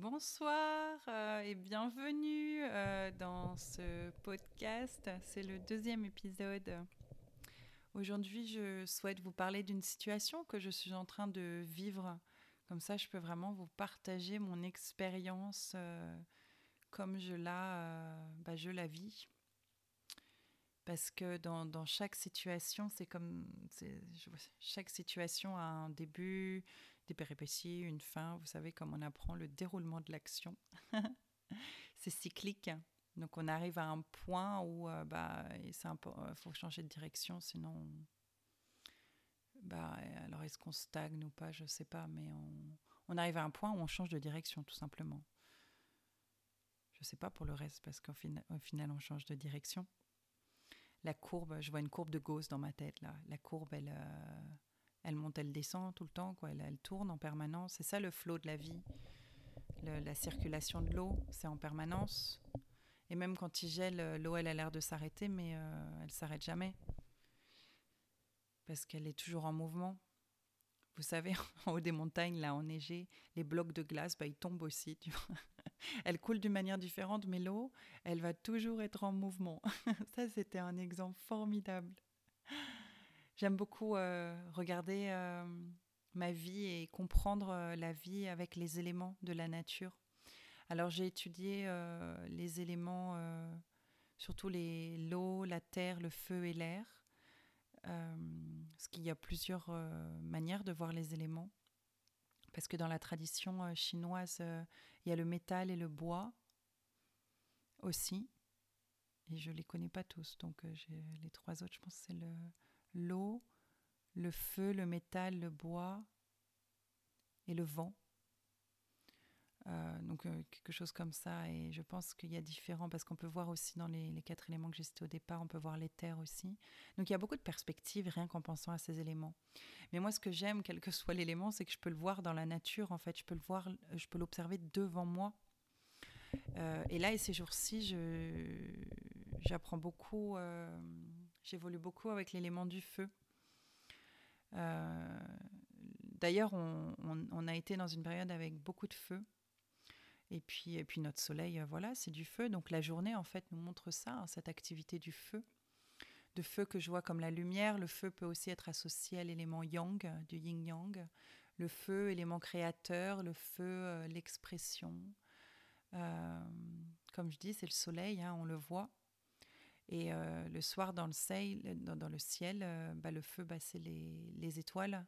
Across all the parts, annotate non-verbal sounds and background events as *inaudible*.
Bonsoir euh, et bienvenue euh, dans ce podcast. C'est le deuxième épisode. Aujourd'hui, je souhaite vous parler d'une situation que je suis en train de vivre. Comme ça, je peux vraiment vous partager mon expérience euh, comme je la, bah, je la vis. Parce que dans, dans chaque situation, c'est comme chaque situation a un début, des péripéties, une fin. Vous savez, comme on apprend le déroulement de l'action. *laughs* c'est cyclique. Donc on arrive à un point où euh, bah, il euh, faut changer de direction, sinon, bah, alors est-ce qu'on stagne ou pas, je ne sais pas, mais on, arrive à un point où on change de direction, tout simplement. Je ne sais pas pour le reste, parce qu'au final, final, on change de direction. La courbe, je vois une courbe de Gauss dans ma tête, là. La courbe, elle... Euh, elle monte, elle descend tout le temps. Elle, tourne en permanence. C'est ça le flot de la vie. la circulation de l'eau, c'est en permanence. Et même quand il gèle, l'eau, elle a l'air de s'arrêter, mais euh, elle s'arrête jamais. Parce qu'elle est toujours en mouvement. Vous savez, *laughs* en haut des montagnes, là, enneigées, les blocs de glace, bah, ils tombent aussi. *laughs* Elle coule d'une manière différente, mais l'eau, elle va toujours être en mouvement. *laughs* ça, c'était un exemple formidable. J'aime beaucoup euh, regarder euh, ma vie et comprendre euh, la vie avec les éléments de la nature. Alors j'ai étudié les éléments, surtout l'eau, la terre, le feu et l'air, parce qu'il y a plusieurs manières de voir les éléments. Parce que dans la tradition chinoise, il y a le métal et le bois aussi. Et je ne les connais pas tous, donc les trois autres, je pense que c'est le, l'eau, le feu, le métal, le bois et le vent. Euh, donc euh, quelque chose comme ça. Et je pense qu'il y a différents, parce qu'on peut voir aussi dans les, quatre éléments que j'ai cités au départ, on peut voir l'éther aussi. Donc il y a beaucoup de perspectives rien qu'en pensant à ces éléments. Mais moi, ce que j'aime, quel que soit l'élément, c'est que je peux le voir dans la nature. En fait, je peux le voir, je peux l'observer devant moi. Euh, et là, et ces jours-ci, j'apprends beaucoup, j'évolue beaucoup avec l'élément du feu. Euh, d'ailleurs, on, a été dans une période avec beaucoup de feu. Et puis, notre soleil, voilà, c'est du feu. Donc la journée, en fait, nous montre ça, hein, cette activité du feu. De feu que je vois comme la lumière. Le feu peut aussi être associé à l'élément yang, du yin-yang. Le feu, élément créateur. Le feu, l'expression. Euh, comme je dis, c'est le soleil, hein, on le voit. Et euh, le soir, dans le ciel, euh, bah, le feu, c'est les, étoiles.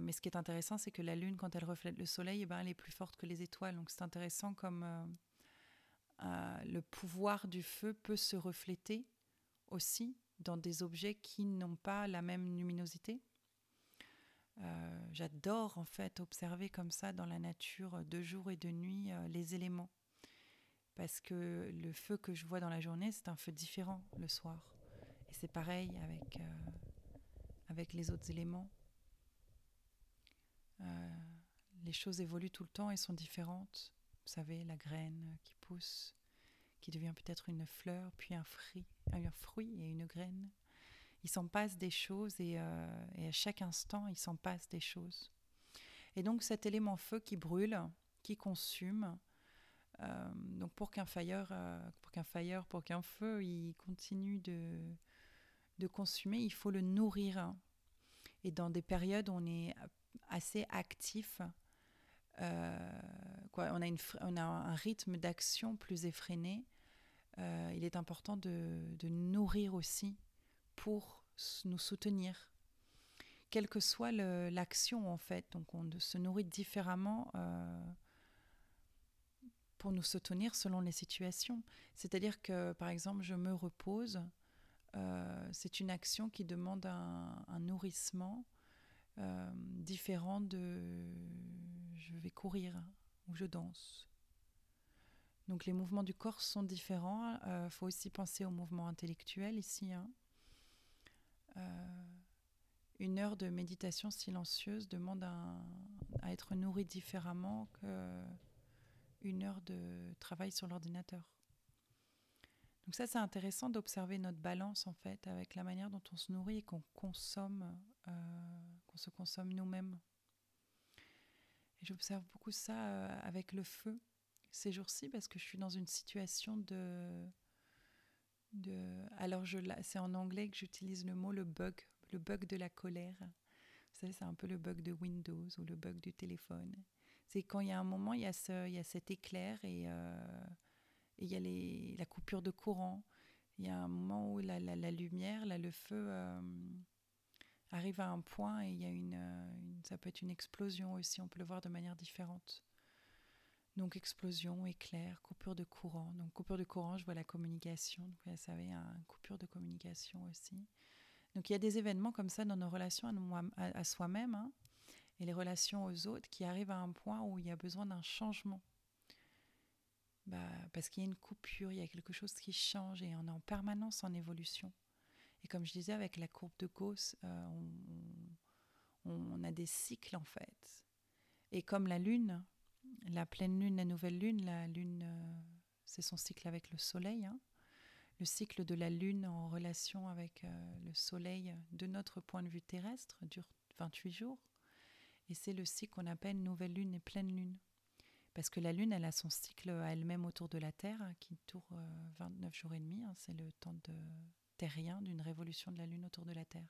mais ce qui est intéressant, c'est que la lune, quand elle reflète le soleil, eh ben, elle est plus forte que les étoiles. Donc c'est intéressant comme le pouvoir du feu peut se refléter aussi dans des objets qui n'ont pas la même luminosité. Euh, j'adore en fait observer comme ça dans la nature de jour et de nuit euh, les éléments. Parce que le feu que je vois dans la journée, c'est un feu différent le soir. Et c'est pareil avec, euh, avec les autres éléments. les choses évoluent tout le temps et sont différentes. Vous savez, la graine qui pousse, qui devient peut-être une fleur, puis un fruit, un fruit et une graine il s'en passe des choses euh, et, à chaque instant, il s'en passe des choses. Et donc cet élément feu qui brûle, qui consume, euh, donc pour qu'un fire, euh, pour qu'un fire, pour qu'un feu, il continue de, de consommer, il faut le nourrir. Et dans des périodes où on est assez actif, quoi, on, a une, on a un rythme d'action plus effréné, il est important de, de nourrir aussi pour nous soutenir, quelle que soit l'action en fait. Donc on se nourrit différemment euh, pour nous soutenir selon les situations. C'est-à-dire que par exemple je me repose, euh, c'est une action qui demande un, nourrissement euh, différent de je vais courir ou je danse. Donc les mouvements du corps sont différents. Il faut aussi penser aux mouvements intellectuels ici. Hein. Euh, une heure de méditation silencieuse demande à, être nourrie différemment qu'une heure de travail sur l'ordinateur. Donc ça, c'est intéressant d'observer notre balance en fait avec la manière dont on se nourrit et qu'on consomme, euh, qu'on se consomme nous-mêmes. J'observe beaucoup ça avec le feu ces jours-ci parce que je suis dans une situation de. de alors, c'est en anglais que j'utilise le mot le bug, le bug de la colère. Vous savez, c'est un peu le bug de Windows ou le bug du téléphone. C'est quand il y a un moment, il y a, ce, il y a cet éclair et, euh, et il y a les, la coupure de courant. Il y a un moment où la, la, lumière, là, le feu euh, arrive à un point et il y a une, une, ça peut être une explosion aussi. On peut le voir de manière différente. Donc explosion, éclair, coupure de courant. Donc coupure de courant, je vois la communication. Donc vous savez, une coupure de communication aussi. Donc il y a des événements comme ça dans nos relations à, à, soi-même hein, et les relations aux autres qui arrivent à un point où il y a besoin d'un changement. Bah, parce qu'il y a une coupure, il y a quelque chose qui change et on est en permanence en évolution. Et comme je disais avec la courbe de Gauss, euh, on, a des cycles en fait. Et comme la Lune, la pleine lune, la nouvelle lune, la lune, euh, c'est son cycle avec le soleil. Hein. Le cycle de la lune en relation avec euh, le soleil de notre point de vue terrestre dure 28 jours. Et c'est le cycle qu'on appelle nouvelle lune et pleine lune. Parce que la lune, elle a son cycle à elle-même autour de la Terre hein, qui tourne 29 jours et demi. Hein. c'est le temps de terrien d'une révolution de la lune autour de la Terre.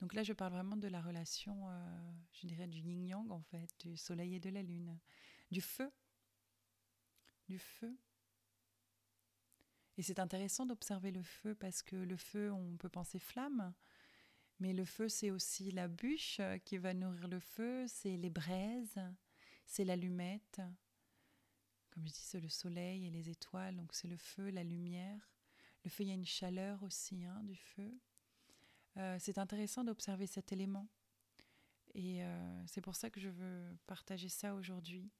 Donc là, je parle vraiment de la relation, euh, je dirais, du yin-yang, en fait, du soleil et de la lune, du feu. Du feu. Et c'est intéressant d'observer le feu parce que le feu, on peut penser flamme, mais le feu, c'est aussi la bûche qui va nourrir le feu, c'est les braises, c'est l'allumette. Comme je dis, c'est le soleil et les étoiles, donc c'est le feu, la lumière. Le feu, il y a une chaleur aussi hein, du feu. Euh, c'est intéressant d'observer cet élément. Et euh, c'est pour ça que je veux partager ça aujourd'hui.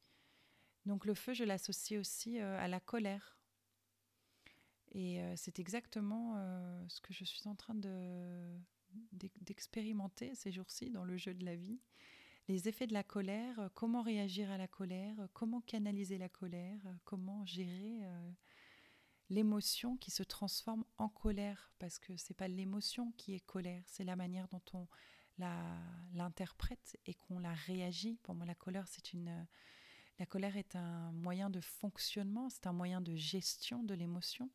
Donc le feu, je l'associe aussi euh, à la colère. Et c'est exactement ce que je suis en train d'expérimenter ces jours-ci dans le jeu de la vie. Les effets de la colère, comment réagir à la colère, comment canaliser la colère, comment gérer l'émotion qui se transforme en colère, parce que c'est pas l'émotion qui est colère, c'est la manière dont on l'interprète et qu'on la réagit. Pour moi, la colère, c'est une, la colère est un moyen de fonctionnement, c'est un moyen de gestion de l'émotion.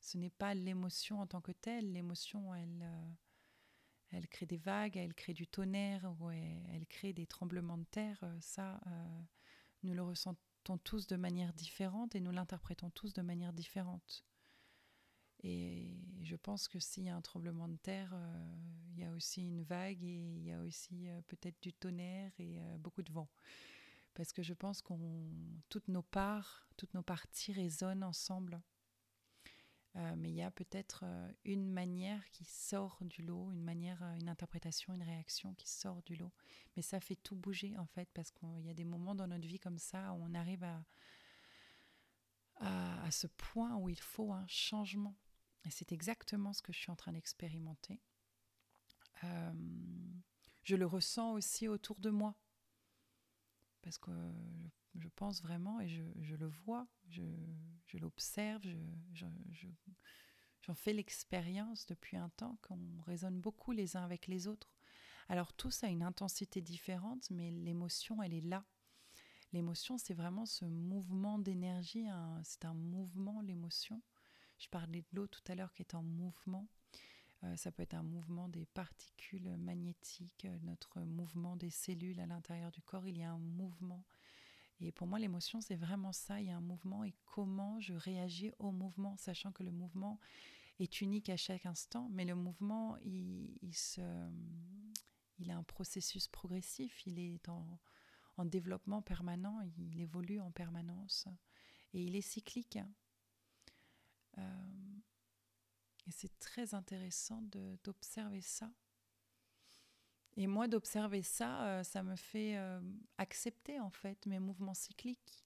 Ce n'est pas l'émotion en tant que telle. L'émotion, elle, euh, elle crée des vagues, elle crée du tonnerre, elle, crée des tremblements de terre. Euh, ça, euh, nous le ressentons tous de manière différente et nous l'interprétons tous de manière différente. Et je pense que s'il y a un tremblement de terre, euh, il y a aussi une vague et il y a aussi peut-être du tonnerre et beaucoup de vent. Parce que je pense qu'on toutes nos parts, toutes nos parties résonnent ensemble. Euh, mais il y a peut-être euh, une manière qui sort du lot, une manière, euh, une interprétation, une réaction qui sort du lot. Mais ça fait tout bouger en fait, parce qu'il y a des moments dans notre vie comme ça où on arrive à, à, ce point où il faut un changement. Et c'est exactement ce que je suis en train d'expérimenter. je le ressens aussi autour de moi, parce que pense vraiment et je, je le vois, je, je l'observe, j'en je, je, fais l'expérience depuis un temps qu'on résonne beaucoup les uns avec les autres. Alors ça a une intensité différente, mais l'émotion, elle est là. L'émotion, c'est vraiment ce mouvement d'énergie, c'est un mouvement, l'émotion. Je parlais de l'eau tout à l'heure qui est en mouvement. Euh, ça peut être un mouvement des particules magnétiques, notre mouvement des cellules à l'intérieur du corps. Il y a un mouvement et pour moi, l'émotion, c'est vraiment ça. Il y a un mouvement et comment je réagis au mouvement, sachant que le mouvement est unique à chaque instant, mais le mouvement, il, a un processus progressif, il est en, en, développement permanent, il évolue en permanence et il est cyclique. Euh, et c'est très intéressant d'observer ça. Et moi, d'observer ça, euh, ça me fait euh, accepter en fait mes mouvements cycliques,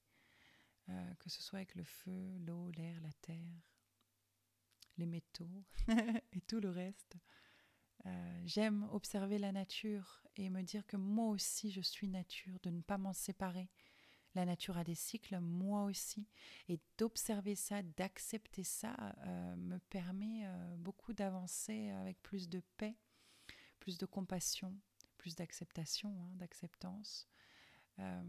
euh, que ce soit avec le feu, l'eau, l'air, la terre, les métaux *laughs* et tout le reste. J'aime observer la nature et me dire que moi aussi je suis nature, de ne pas m'en séparer. La nature a des cycles, moi aussi. Et d'observer ça, d'accepter ça, me permet beaucoup d'avancer avec plus de paix plus de compassion, plus d'acceptation, hein, d'acceptance. euh,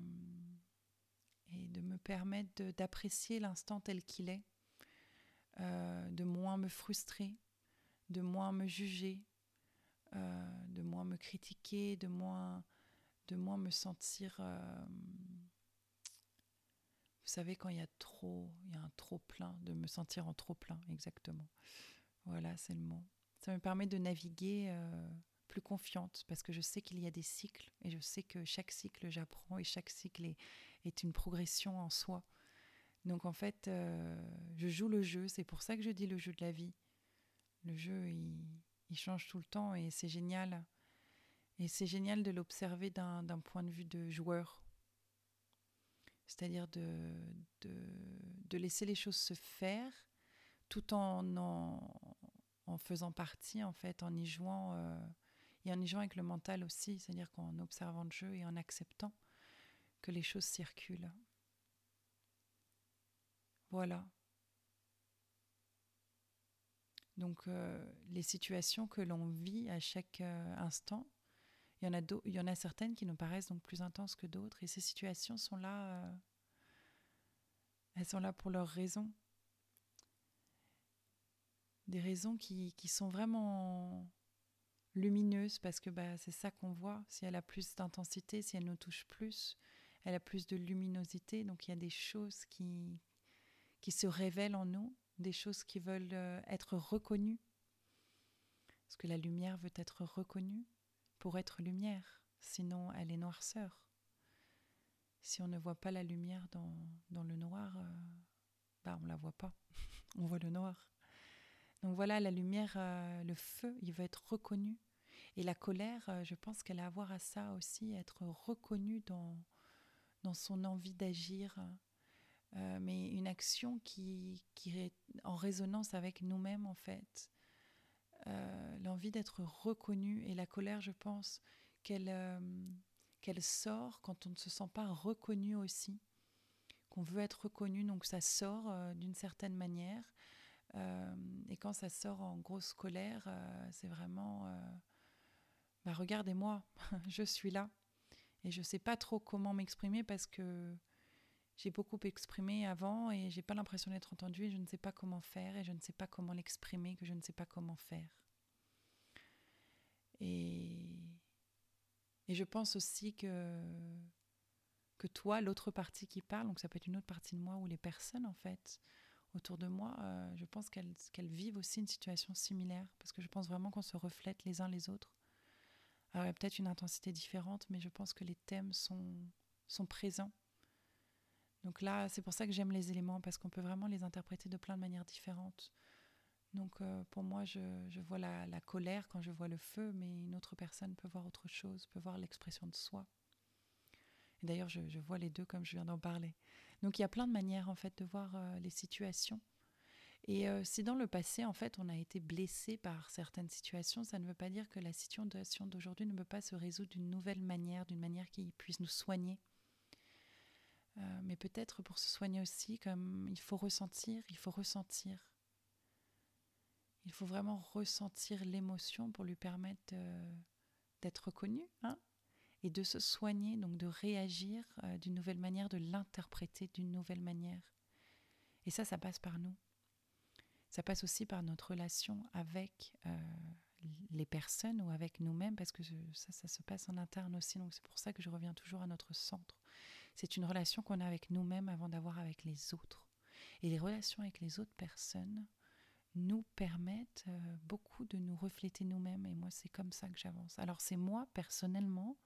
et de me permettre d'apprécier l'instant tel qu'il est, euh, de moins me frustrer, de moins me juger, euh, de moins me critiquer, de moins, de moins me sentir... vous savez, quand il y a trop, il y a un trop plein, de me sentir en trop plein, exactement. Voilà, c'est le mot. Ça me permet de naviguer confiante parce que je sais qu'il y a des cycles et je sais que chaque cycle j'apprends et chaque cycle est, une progression en soi. Donc en fait, euh, je joue le jeu, c'est pour ça que je dis le jeu de la vie. Le jeu, il, il change tout le temps et c'est génial. Et c'est génial de l'observer d'un point de vue de joueur. C'est-à-dire de, de, de, laisser les choses se faire tout en, en, en faisant partie, en fait, en y jouant. Euh, et en y jouant avec le mental aussi, c'est-à-dire qu'en observant le jeu et en acceptant que les choses circulent. Voilà. Donc euh, les situations que l'on vit à chaque euh, instant, il y, en a il y en a certaines qui nous paraissent donc plus intenses que d'autres, et ces situations sont là, euh, elles sont là pour leurs raisons. Des raisons qui, qui sont vraiment lumineuse parce que bah, c'est ça qu'on voit. Si elle a plus d'intensité, si elle nous touche plus, elle a plus de luminosité. Donc il y a des choses qui, se révèlent en nous, des choses qui veulent euh, être reconnues. Parce que la lumière veut être reconnue pour être lumière, sinon elle est noirceur. Si on ne voit pas la lumière dans, le noir, euh, bah on ne la voit pas, *laughs* on voit le noir. Donc voilà, la lumière, euh, le feu, il veut être reconnu. Et la colère, euh, je pense qu'elle a à voir à ça aussi, être reconnue dans, dans son envie d'agir, euh, mais une action qui, qui est en résonance avec nous-mêmes en fait. Euh, l'envie d'être reconnue et la colère, je pense qu'elle qu'elle sort quand on ne se sent pas reconnu aussi, qu'on veut être reconnu, donc ça sort d'une certaine manière. et quand ça sort en grosse colère, c'est vraiment bah, regardez-moi, *laughs* je suis là. Et je ne sais pas trop comment m'exprimer parce que j'ai beaucoup exprimé avant et j'ai pas l'impression d'être entendue et je ne sais pas comment faire et je ne sais pas comment l'exprimer, que je ne sais pas comment faire. Et, et je pense aussi que, que toi, l'autre partie qui parle, donc ça peut être une autre partie de moi ou les personnes en fait autour de moi, euh, je pense qu'elles qu'elles vivent aussi une situation similaire parce que je pense vraiment qu'on se reflète les uns les autres. Alors, il y a peut-être une intensité différente, mais je pense que les thèmes sont, sont présents. Donc là, c'est pour ça que j'aime les éléments, parce qu'on peut vraiment les interpréter de plein de manières différentes. Donc euh, pour moi, je, vois la, colère quand je vois le feu, mais une autre personne peut voir autre chose, peut voir l'expression de soi. Et d'ailleurs, je, je, vois les deux comme je viens d'en parler. Donc il y a plein de manières en fait de voir euh, les situations. Et euh, si dans le passé, en fait, on a été blessé par certaines situations, ça ne veut pas dire que la situation d'aujourd'hui ne peut pas se résoudre d'une nouvelle manière, d'une manière qui puisse nous soigner. Euh, mais peut-être pour se soigner aussi, comme il faut ressentir, il faut ressentir. Il faut vraiment ressentir l'émotion pour lui permettre d'être reconnu hein, et de se soigner, donc de réagir euh, d'une nouvelle manière, de l'interpréter d'une nouvelle manière. Et ça, ça passe par nous. Ça passe aussi par notre relation avec euh, les personnes ou avec nous-mêmes, parce que ça, se passe en interne aussi. Donc c'est pour ça que je reviens toujours à notre centre. C'est une relation qu'on a avec nous-mêmes avant d'avoir avec les autres. Et les relations avec les autres personnes nous permettent euh, beaucoup de nous refléter nous-mêmes. Et moi, c'est comme ça que j'avance. Alors c'est moi, personnellement,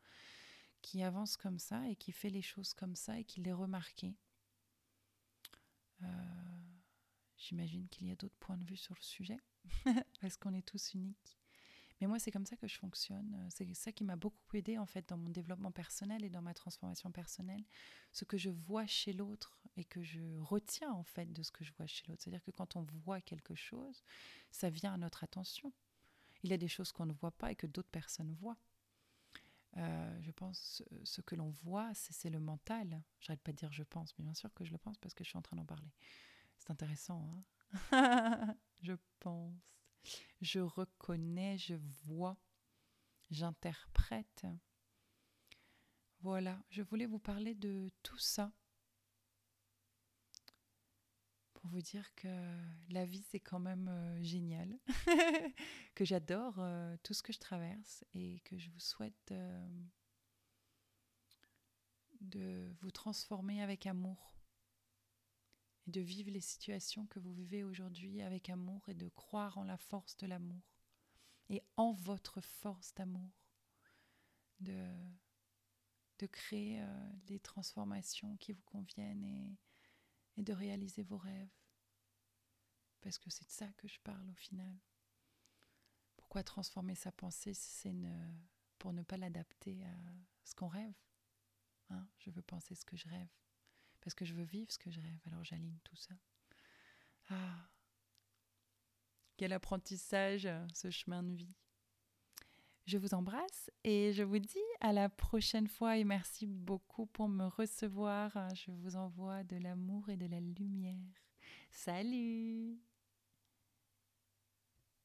qui avance comme ça et qui fait les choses comme ça et qui l'ai remarqué. Euh, J'imagine qu'il y a d'autres points de vue sur le sujet, *laughs* parce qu'on est tous uniques. Mais moi, c'est comme ça que je fonctionne. C'est ça qui m'a beaucoup aidé en fait dans mon développement personnel et dans ma transformation personnelle. Ce que je vois chez l'autre et que je retiens en fait de ce que je vois chez l'autre. C'est-à-dire que quand on voit quelque chose, ça vient à notre attention. Il y a des choses qu'on ne voit pas et que d'autres personnes voient. Euh, je pense ce que l'on voit, c'est le mental. J'arrête pas de dire je pense, mais bien sûr que je le pense parce que je suis en train d'en parler. C'est intéressant, hein *laughs* Je pense. Je reconnais, je vois, j'interprète. Voilà, je voulais vous parler de tout ça pour vous dire que la vie c'est quand même euh, génial, *laughs* que j'adore euh, tout ce que je traverse et que je vous souhaite euh, de vous transformer avec amour et de vivre les situations que vous vivez aujourd'hui avec amour et de croire en la force de l'amour et en votre force d'amour, de, de créer les transformations qui vous conviennent et de réaliser vos rêves. Parce que c'est de ça que je parle au final. Pourquoi transformer sa pensée C'est pour ne pas l'adapter à ce qu'on rêve. Hein? Je veux penser ce que je rêve. Parce que je veux vivre ce que je rêve. Alors j'aligne tout ça. Ah, quel apprentissage ce chemin de vie. Je vous embrasse et je vous dis à la prochaine fois et merci beaucoup pour me recevoir. Je vous envoie de l'amour et de la lumière. Salut